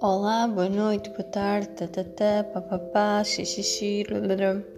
Olá, boa noite, boa tarde, tatatá, papapá, xixixi, lalala.